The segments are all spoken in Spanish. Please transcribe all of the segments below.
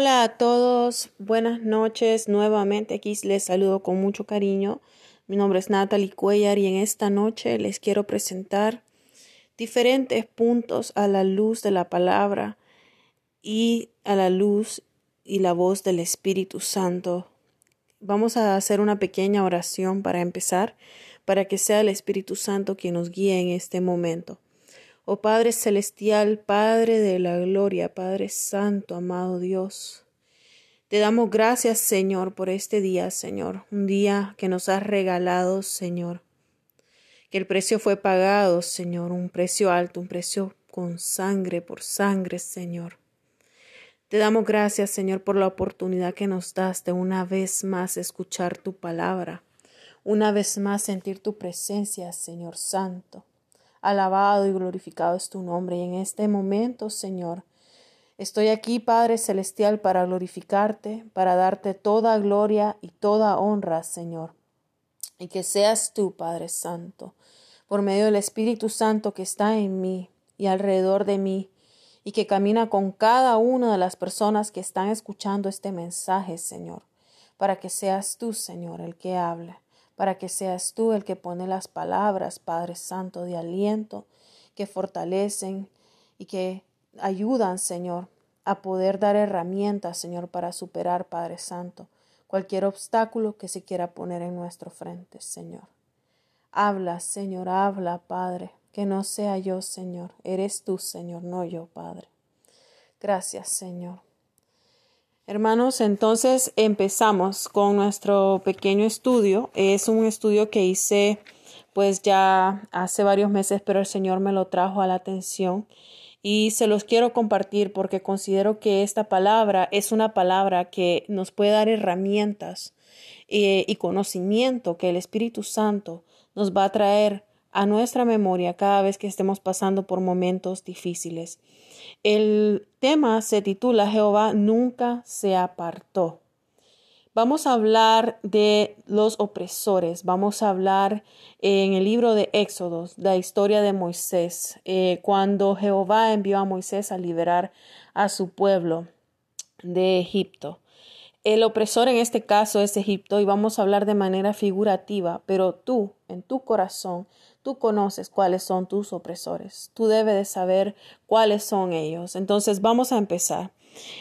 Hola a todos, buenas noches. Nuevamente aquí les saludo con mucho cariño. Mi nombre es Natalie Cuellar y en esta noche les quiero presentar diferentes puntos a la luz de la palabra y a la luz y la voz del Espíritu Santo. Vamos a hacer una pequeña oración para empezar, para que sea el Espíritu Santo quien nos guíe en este momento. Oh Padre Celestial, Padre de la Gloria, Padre Santo, amado Dios. Te damos gracias, Señor, por este día, Señor, un día que nos has regalado, Señor. Que el precio fue pagado, Señor, un precio alto, un precio con sangre por sangre, Señor. Te damos gracias, Señor, por la oportunidad que nos das de una vez más escuchar tu palabra, una vez más sentir tu presencia, Señor Santo. Alabado y glorificado es tu nombre. Y en este momento, Señor, estoy aquí, Padre Celestial, para glorificarte, para darte toda gloria y toda honra, Señor. Y que seas tú, Padre Santo, por medio del Espíritu Santo que está en mí y alrededor de mí, y que camina con cada una de las personas que están escuchando este mensaje, Señor, para que seas tú, Señor, el que hable para que seas tú el que pone las palabras, Padre Santo, de aliento, que fortalecen y que ayudan, Señor, a poder dar herramientas, Señor, para superar, Padre Santo, cualquier obstáculo que se quiera poner en nuestro frente, Señor. Habla, Señor, habla, Padre, que no sea yo, Señor, eres tú, Señor, no yo, Padre. Gracias, Señor. Hermanos, entonces empezamos con nuestro pequeño estudio. Es un estudio que hice pues ya hace varios meses, pero el Señor me lo trajo a la atención y se los quiero compartir porque considero que esta palabra es una palabra que nos puede dar herramientas eh, y conocimiento que el Espíritu Santo nos va a traer a nuestra memoria cada vez que estemos pasando por momentos difíciles. El tema se titula Jehová nunca se apartó. Vamos a hablar de los opresores, vamos a hablar en el libro de Éxodos, la historia de Moisés, eh, cuando Jehová envió a Moisés a liberar a su pueblo de Egipto. El opresor en este caso es Egipto y vamos a hablar de manera figurativa, pero tú, en tu corazón, Tú conoces cuáles son tus opresores. Tú debes de saber cuáles son ellos. Entonces vamos a empezar.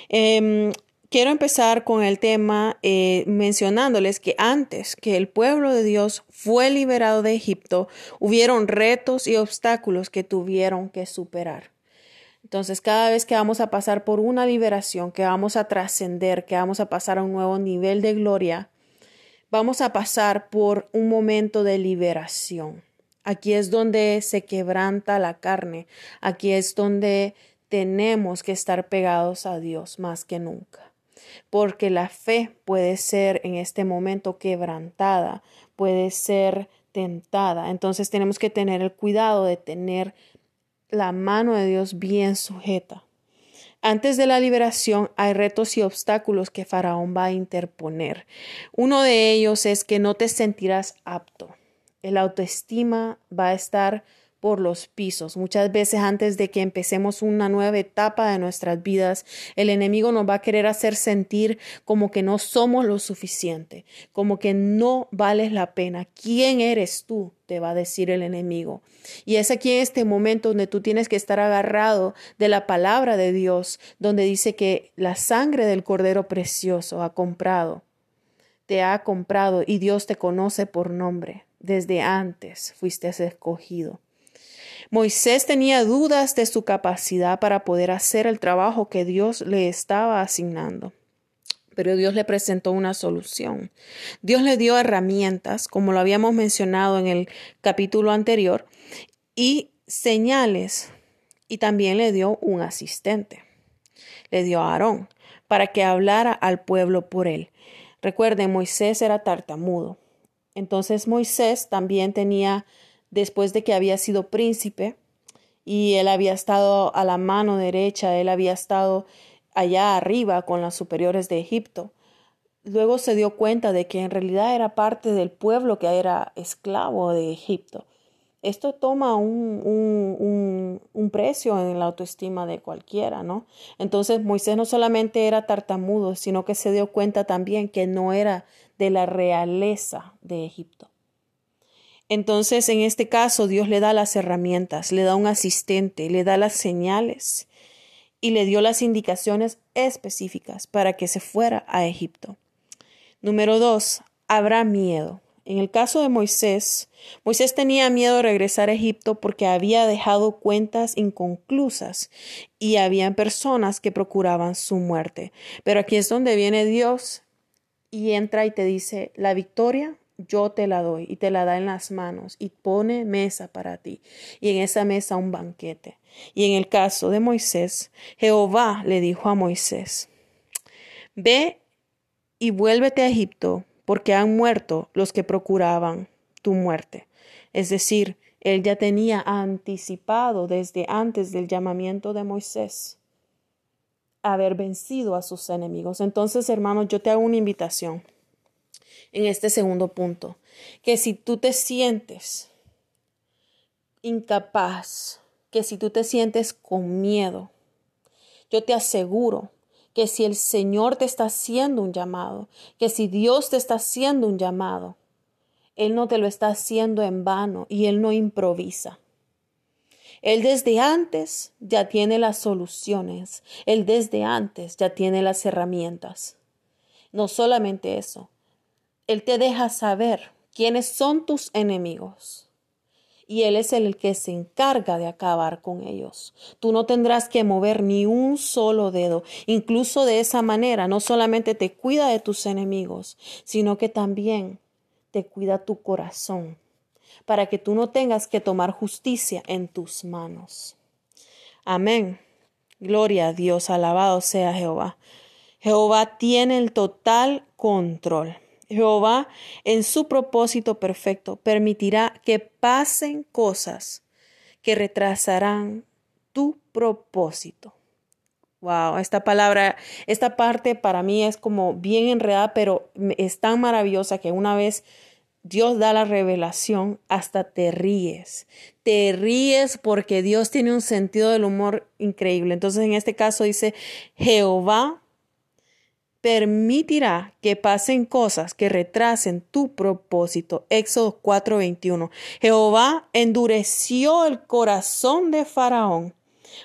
Em, quiero empezar con el tema eh, mencionándoles que antes que el pueblo de Dios fue liberado de Egipto, hubieron retos y obstáculos que tuvieron que superar. Entonces, cada vez que vamos a pasar por una liberación, que vamos a trascender, que vamos a pasar a un nuevo nivel de gloria, vamos a pasar por un momento de liberación. Aquí es donde se quebranta la carne. Aquí es donde tenemos que estar pegados a Dios más que nunca. Porque la fe puede ser en este momento quebrantada, puede ser tentada. Entonces tenemos que tener el cuidado de tener la mano de Dios bien sujeta. Antes de la liberación hay retos y obstáculos que Faraón va a interponer. Uno de ellos es que no te sentirás apto el autoestima va a estar por los pisos. Muchas veces antes de que empecemos una nueva etapa de nuestras vidas, el enemigo nos va a querer hacer sentir como que no somos lo suficiente, como que no vales la pena. ¿Quién eres tú? te va a decir el enemigo. Y es aquí en este momento donde tú tienes que estar agarrado de la palabra de Dios, donde dice que la sangre del Cordero Precioso ha comprado, te ha comprado y Dios te conoce por nombre desde antes fuiste escogido. Moisés tenía dudas de su capacidad para poder hacer el trabajo que Dios le estaba asignando. Pero Dios le presentó una solución. Dios le dio herramientas, como lo habíamos mencionado en el capítulo anterior, y señales, y también le dio un asistente. Le dio a Aarón para que hablara al pueblo por él. Recuerden, Moisés era tartamudo. Entonces Moisés también tenía, después de que había sido príncipe, y él había estado a la mano derecha, él había estado allá arriba con las superiores de Egipto. Luego se dio cuenta de que en realidad era parte del pueblo que era esclavo de Egipto. esto toma un, un, un, precio en la autoestima de cualquiera, ¿no? Entonces Moisés no solamente era tartamudo, sino que se dio cuenta también que no era de la realeza de Egipto. Entonces, en este caso, Dios le da las herramientas, le da un asistente, le da las señales y le dio las indicaciones específicas para que se fuera a Egipto. Número dos, habrá miedo. En el caso de Moisés, Moisés tenía miedo de regresar a Egipto porque había dejado cuentas inconclusas y habían personas que procuraban su muerte. Pero aquí es donde viene Dios y entra y te dice, la victoria yo te la doy y te la da en las manos y pone mesa para ti y en esa mesa un banquete. Y en el caso de Moisés, Jehová le dijo a Moisés, ve y vuélvete a Egipto porque han muerto los que procuraban tu muerte. Es decir, él ya tenía anticipado desde antes del llamamiento de Moisés haber vencido a sus enemigos. Entonces, hermanos, yo te hago una invitación en este segundo punto, que si tú te sientes incapaz, que si tú te sientes con miedo, yo te aseguro que si el Señor te está haciendo un llamado, que si Dios te está haciendo un llamado, Él no te lo está haciendo en vano y Él no improvisa. Él desde antes ya tiene las soluciones, Él desde antes ya tiene las herramientas. No solamente eso, Él te deja saber quiénes son tus enemigos y Él es el que se encarga de acabar con ellos. Tú no tendrás que mover ni un solo dedo. Incluso de esa manera, no solamente te cuida de tus enemigos, sino que también te cuida tu corazón, para que tú no tengas que tomar justicia en tus manos. Amén. Gloria a Dios, alabado sea Jehová. Jehová tiene el total control. Jehová, en su propósito perfecto, permitirá que pasen cosas que retrasarán tu propósito. Wow, esta palabra, esta parte para mí es como bien enredada, pero es tan maravillosa que una vez Dios da la revelación, hasta te ríes. Te ríes porque Dios tiene un sentido del humor increíble. Entonces, en este caso dice, Jehová permitirá que pasen cosas que retrasen tu propósito. Éxodo 4:21. Jehová endureció el corazón de Faraón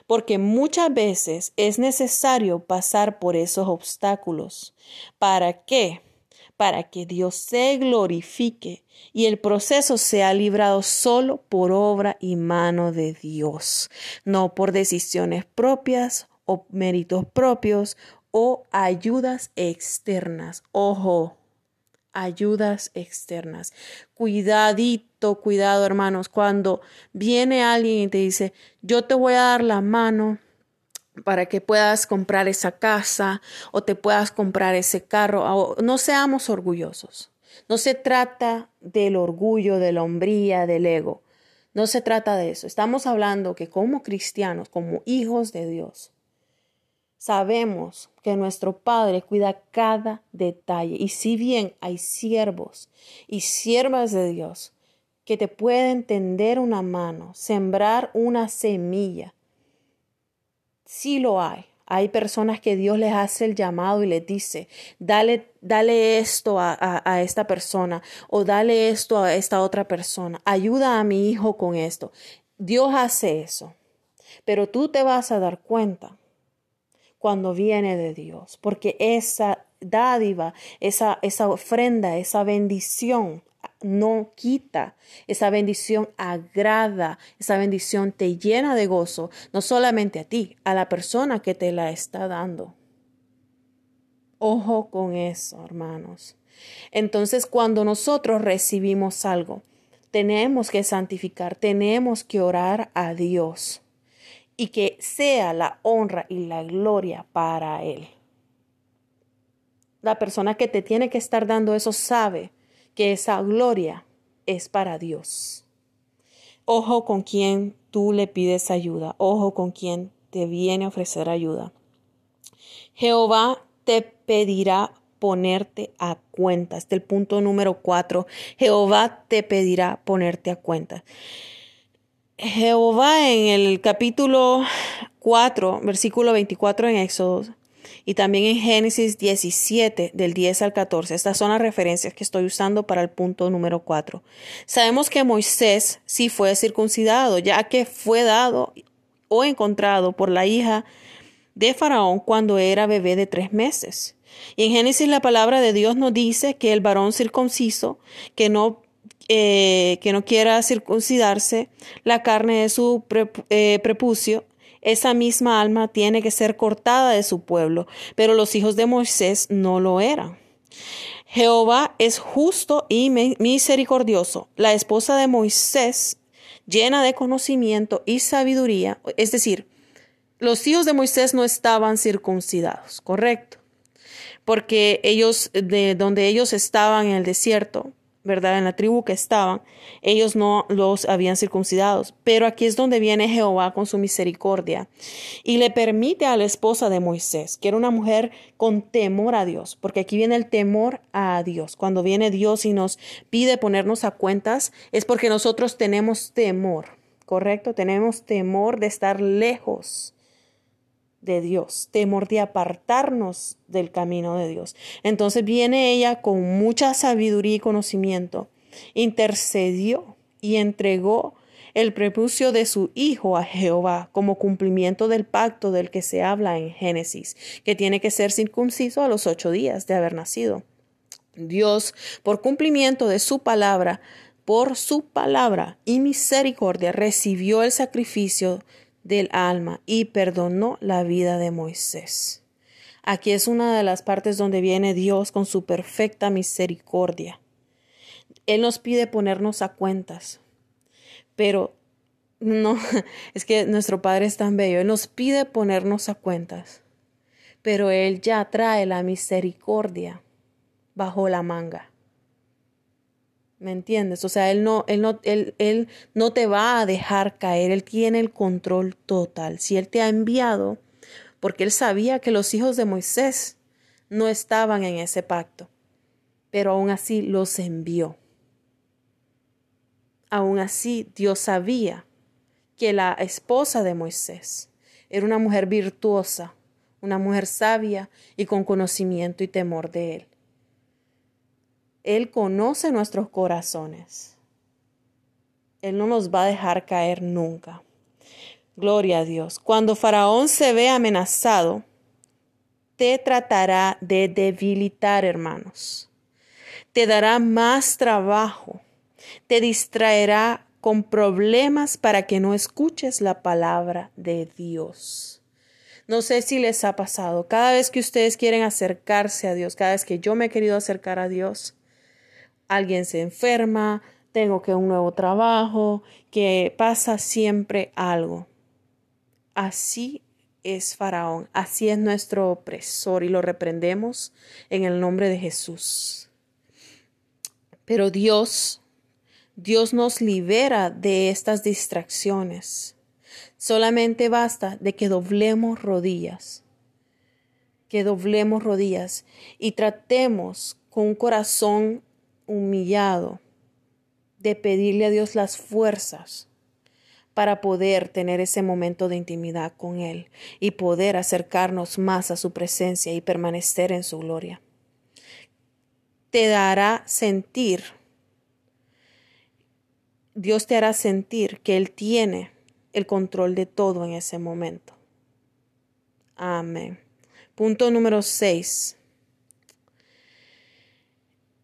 porque muchas veces es necesario pasar por esos obstáculos. ¿Para qué? Para que Dios se glorifique y el proceso sea librado solo por obra y mano de Dios, no por decisiones propias o méritos propios o ayudas externas. Ojo, ayudas externas. Cuidadito, cuidado hermanos, cuando viene alguien y te dice, yo te voy a dar la mano para que puedas comprar esa casa o te puedas comprar ese carro. No seamos orgullosos. No se trata del orgullo, de la hombría, del ego. No se trata de eso. Estamos hablando que como cristianos, como hijos de Dios, Sabemos que nuestro Padre cuida cada detalle y si bien hay siervos y siervas de Dios que te pueden tender una mano, sembrar una semilla, sí lo hay. Hay personas que Dios les hace el llamado y les dice, dale, dale esto a, a, esta persona o dale esto a esta otra persona, ayuda a mi hijo con esto. Dios hace eso, pero tú te vas a dar cuenta cuando viene de Dios, porque esa dádiva, esa, esa ofrenda, esa bendición no quita, esa bendición agrada, esa bendición te llena de gozo, no solamente a ti, a la persona que te la está dando. Ojo con eso, hermanos. Entonces, cuando nosotros recibimos algo, tenemos que santificar, tenemos que orar a Dios y que sea la honra y la gloria para Él. La persona que te tiene que estar dando eso sabe que esa gloria es para Dios. Ojo con quien tú le pides ayuda, ojo con quien te viene a ofrecer ayuda. Jehová te pedirá ponerte a cuenta. Este es el punto número cuatro. Jehová te pedirá ponerte a cuenta. Jehová en el capítulo 4, versículo 24 en Éxodo y también en Génesis 17 del 10 al 14. Estas son las referencias que estoy usando para el punto número 4. Sabemos que Moisés sí fue circuncidado, ya que fue dado o encontrado por la hija de Faraón cuando era bebé de tres meses. Y en Génesis la palabra de Dios nos dice que el varón circunciso que no eh, que no quiera circuncidarse la carne de su eh, prepucio, esa misma alma tiene que ser cortada de su pueblo, pero los hijos de Moisés no lo eran. Jehová es justo y misericordioso. La esposa de Moisés, llena de conocimiento y sabiduría, es decir, los hijos de Moisés no estaban circuncidados, correcto, porque ellos, de donde ellos estaban en el desierto, ¿verdad? En la tribu que estaban, ellos no los habían circuncidados. Pero aquí es donde viene Jehová con su misericordia y le permite a la esposa de Moisés, que era una mujer con temor a Dios, porque aquí viene el temor a Dios. Cuando viene Dios y nos pide ponernos a cuentas, es porque nosotros tenemos temor, ¿correcto? Tenemos temor de estar lejos de Dios, temor de apartarnos del camino de Dios. Entonces viene ella con mucha sabiduría y conocimiento, intercedió y entregó el prepucio de su hijo a Jehová como cumplimiento del pacto del que se habla en Génesis, que tiene que ser circunciso a los ocho días de haber nacido. Dios, por cumplimiento de su palabra, por su palabra y misericordia, recibió el sacrificio del alma y perdonó la vida de Moisés. Aquí es una de las partes donde viene Dios con su perfecta misericordia. Él nos pide ponernos a cuentas, pero no, es que nuestro Padre es tan bello, Él nos pide ponernos a cuentas, pero Él ya trae la misericordia bajo la manga. ¿Me entiendes? O sea, él no, él no, él, él no te va a dejar caer, él tiene el control total. Si él te ha enviado, porque él sabía que los hijos de Moisés no estaban en ese pacto, pero aún así los envió. Aún así, Dios sabía que la esposa de Moisés era una mujer virtuosa, una mujer sabia y con conocimiento y temor de él. Él conoce nuestros corazones. Él no nos va a dejar caer nunca. Gloria a Dios. Cuando Faraón se ve amenazado, te tratará de debilitar, hermanos. Te dará más trabajo. Te distraerá con problemas para que no escuches la palabra de Dios. No sé si les ha pasado. Cada vez que ustedes quieren acercarse a Dios, cada vez que yo me he querido acercar a Dios, alguien se enferma, tengo que un nuevo trabajo, que pasa siempre algo. Así es Faraón, así es nuestro opresor y lo reprendemos en el nombre de Jesús. Pero Dios, Dios nos libera de estas distracciones. Solamente basta de que doblemos rodillas, que doblemos rodillas y tratemos con un corazón humillado de pedirle a Dios las fuerzas para poder tener ese momento de intimidad con Él y poder acercarnos más a su presencia y permanecer en su gloria. Te dará sentir, Dios te hará sentir que Él tiene el control de todo en ese momento. Amén. Punto número 6.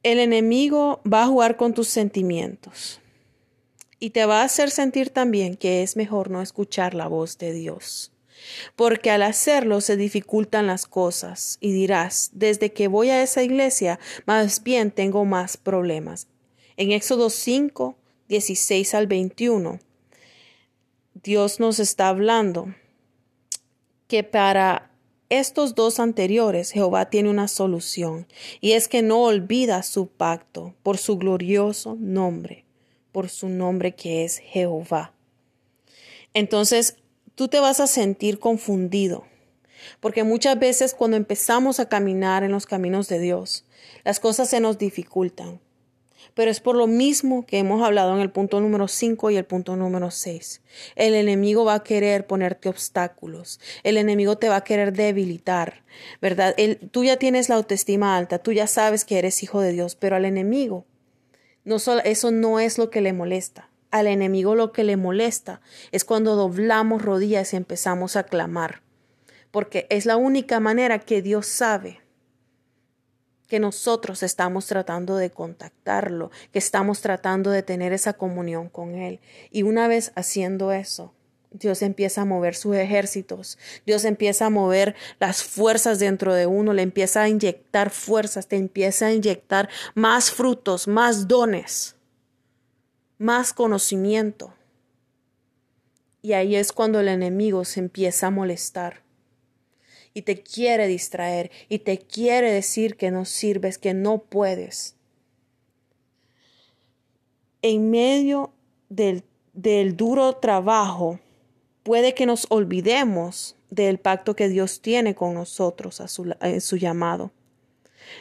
El enemigo va a jugar con tus sentimientos y te va a hacer sentir también que es mejor no escuchar la voz de Dios. Porque al hacerlo se dificultan las cosas y dirás, desde que voy a esa iglesia, más bien tengo más problemas. En Éxodo 5, 16 al 21, Dios nos está hablando que para estos dos anteriores, Jehová tiene una solución, y es que no olvida su pacto por su glorioso nombre, por su nombre que es Jehová. Entonces, tú te vas a sentir confundido, porque muchas veces cuando empezamos a caminar en los caminos de Dios, las cosas se nos dificultan. Pero es por lo mismo que hemos hablado en el punto número 5 y el punto número 6. El enemigo va a querer ponerte obstáculos. El enemigo te va a querer debilitar, ¿verdad? tú ya tienes la autoestima alta, tú ya sabes que eres hijo de Dios, pero al enemigo no solo, eso no es lo que le molesta. Al enemigo lo que le molesta es cuando doblamos rodillas y empezamos a clamar, porque es la única manera que Dios sabe que nosotros estamos tratando de contactarlo, que estamos tratando de tener esa comunión con Él. Y una vez haciendo eso, Dios empieza a mover sus ejércitos, Dios empieza a mover las fuerzas dentro de uno, le empieza a inyectar fuerzas, te empieza a inyectar más frutos, más dones, más conocimiento. Y ahí es cuando el enemigo se empieza a molestar y te quiere distraer y te quiere decir que no sirves, que no puedes. En medio del, duro trabajo, puede que nos olvidemos del pacto que Dios tiene con nosotros a su, en su llamado.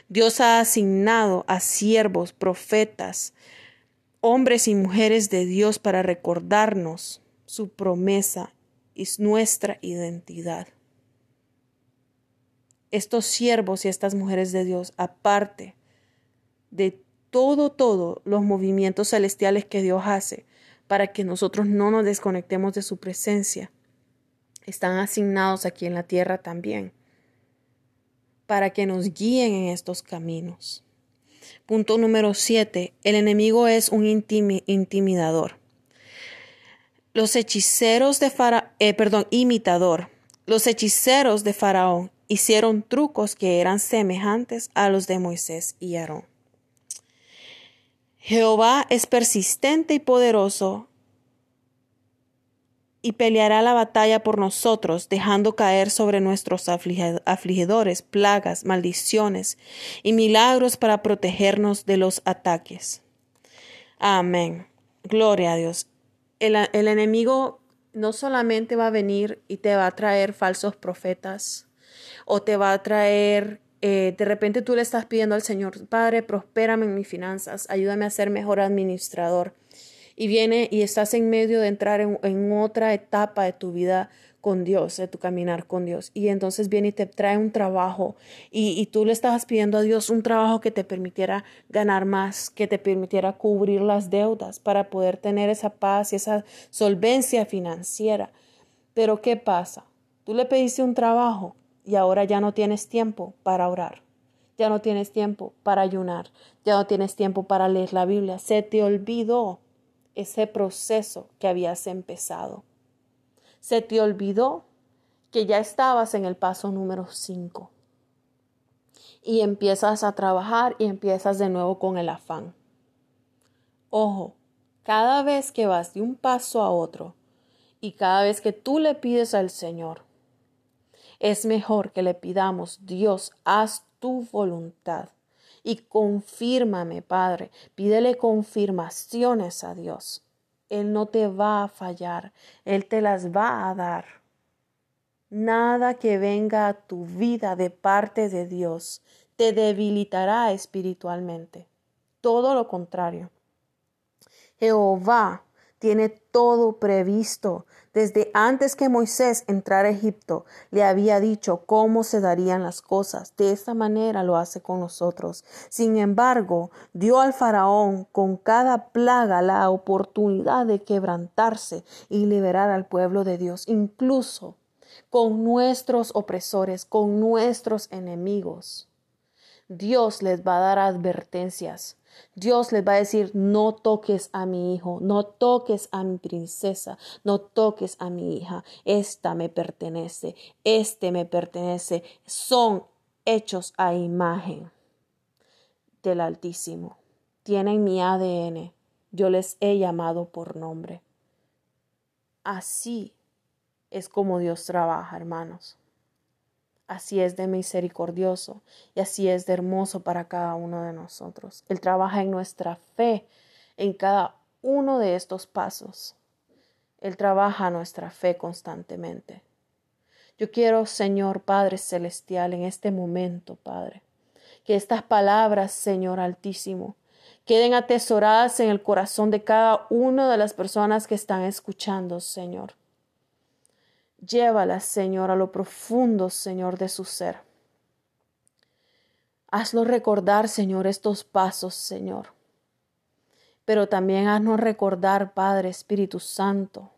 Dios ha asignado a siervos, profetas, hombres y mujeres de Dios para recordarnos su promesa y nuestra identidad estos siervos y estas mujeres de Dios, aparte de todo, todo los movimientos celestiales que Dios hace para que nosotros no nos desconectemos de su presencia, están asignados aquí en la tierra también, para que nos guíen en estos caminos. Punto número siete. El enemigo es un intimidador. Los hechiceros de Faraón, eh, perdón, imitador. Los hechiceros de Faraón hicieron trucos que eran semejantes a los de Moisés y Aarón. Jehová es persistente y poderoso y peleará la batalla por nosotros, dejando caer sobre nuestros afligidores plagas, maldiciones y milagros para protegernos de los ataques. Amén. Gloria a Dios. El, el enemigo no solamente va a venir y te va a traer falsos profetas, o te va a traer, eh, de repente tú le estás pidiendo al Señor, Padre, prospérame en mis finanzas, ayúdame a ser mejor administrador. Y viene y estás en medio de entrar en, otra etapa de tu vida con Dios, de tu caminar con Dios. Y entonces viene y te trae un trabajo y, y, tú le estabas pidiendo a Dios un trabajo que te permitiera ganar más, que te permitiera cubrir las deudas para poder tener esa paz y esa solvencia financiera. Pero ¿qué pasa? Tú le pediste un trabajo y ahora ya no tienes tiempo para orar, ya no tienes tiempo para ayunar, ya no tienes tiempo para leer la Biblia. Se te olvidó ese proceso que habías empezado. Se te olvidó que ya estabas en el paso número 5 y empiezas a trabajar y empiezas de nuevo con el afán. Ojo, cada vez que vas de un paso a otro y cada vez que tú le pides al Señor es mejor que le pidamos, Dios, haz tu voluntad y confírmame, Padre. Pídele confirmaciones a Dios. Él no te va a fallar, Él te las va a dar. Nada que venga a tu vida de parte de Dios te debilitará espiritualmente. Todo lo contrario. Jehová tiene todo previsto. Desde antes que Moisés entrara a Egipto, le había dicho cómo se darían las cosas. De esta manera lo hace con nosotros. Sin embargo, dio al faraón con cada plaga la oportunidad de quebrantarse y liberar al pueblo de Dios, incluso con nuestros opresores, con nuestros enemigos. Dios les va a dar advertencias. Dios les va a decir, no toques a mi hijo, no toques a mi princesa, no toques a mi hija, esta me pertenece, este me pertenece, son hechos a imagen del Altísimo. Tienen mi ADN, yo les he llamado por nombre. Así es como Dios trabaja, hermanos. Así es de misericordioso y así es de hermoso para cada uno de nosotros. Él trabaja en nuestra fe en cada uno de estos pasos. Él trabaja nuestra fe constantemente. Yo quiero, Señor Padre Celestial, en este momento, Padre, que estas palabras, Señor Altísimo, queden atesoradas en el corazón de cada una de las personas que están escuchando, Señor. Llévalas, Señor, a lo profundo, Señor, de su ser. Hazlo recordar, Señor, estos pasos, Señor. Pero también haznos recordar, Padre Espíritu Santo,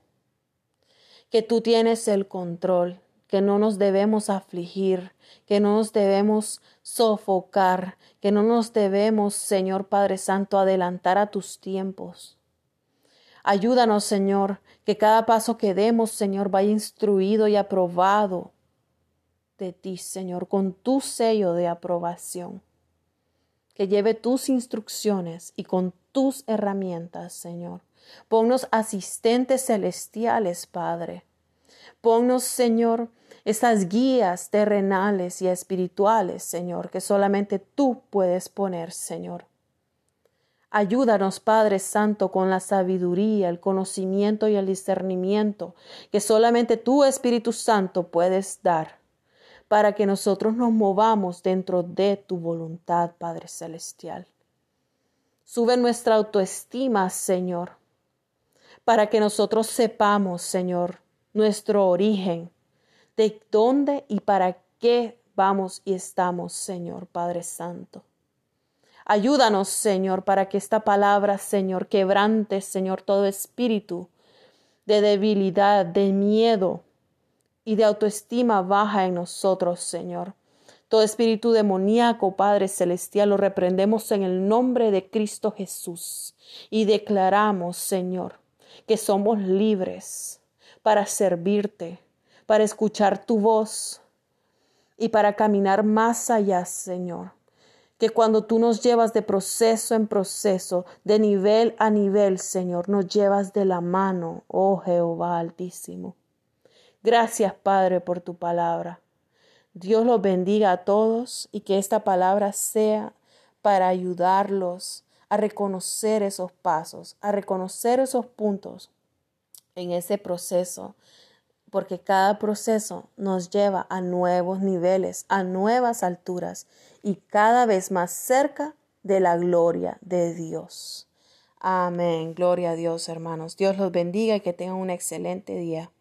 que tú tienes el control, que no nos debemos afligir, que no nos debemos sofocar, que no nos debemos, Señor Padre Santo, adelantar a tus tiempos. Ayúdanos, Señor, que cada paso que demos, Señor, vaya instruido y aprobado de ti, Señor, con tu sello de aprobación. Que lleve tus instrucciones y con tus herramientas, Señor. Ponnos asistentes celestiales, Padre. Ponnos, Señor, esas guías terrenales y espirituales, Señor, que solamente tú puedes poner, Señor. Ayúdanos, Padre Santo, con la sabiduría, el conocimiento y el discernimiento que solamente tú, Espíritu Santo, puedes dar para que nosotros nos movamos dentro de tu voluntad, Padre Celestial. Sube nuestra autoestima, Señor, para que nosotros sepamos, Señor, nuestro origen, de dónde y para qué vamos y estamos, Señor Padre Santo. Ayúdanos, Señor, para que esta palabra, Señor, quebrante, Señor, todo espíritu de debilidad, de miedo y de autoestima baja en nosotros, Señor. Todo espíritu demoníaco, Padre Celestial, lo reprendemos en el nombre de Cristo Jesús y declaramos, Señor, que somos libres para servirte, para escuchar tu voz y para caminar más allá, Señor. Que cuando tú nos llevas de proceso en proceso, de nivel a nivel, Señor, nos llevas de la mano, oh Jehová Altísimo. Gracias, Padre, por tu palabra. Dios los bendiga a todos y que esta palabra sea para ayudarlos a reconocer esos pasos, a reconocer esos puntos en ese proceso, porque cada proceso nos lleva a nuevos niveles, a nuevas alturas y cada vez más cerca de la gloria de Dios. Amén. Gloria a Dios, hermanos. Dios los bendiga y que tengan un excelente día.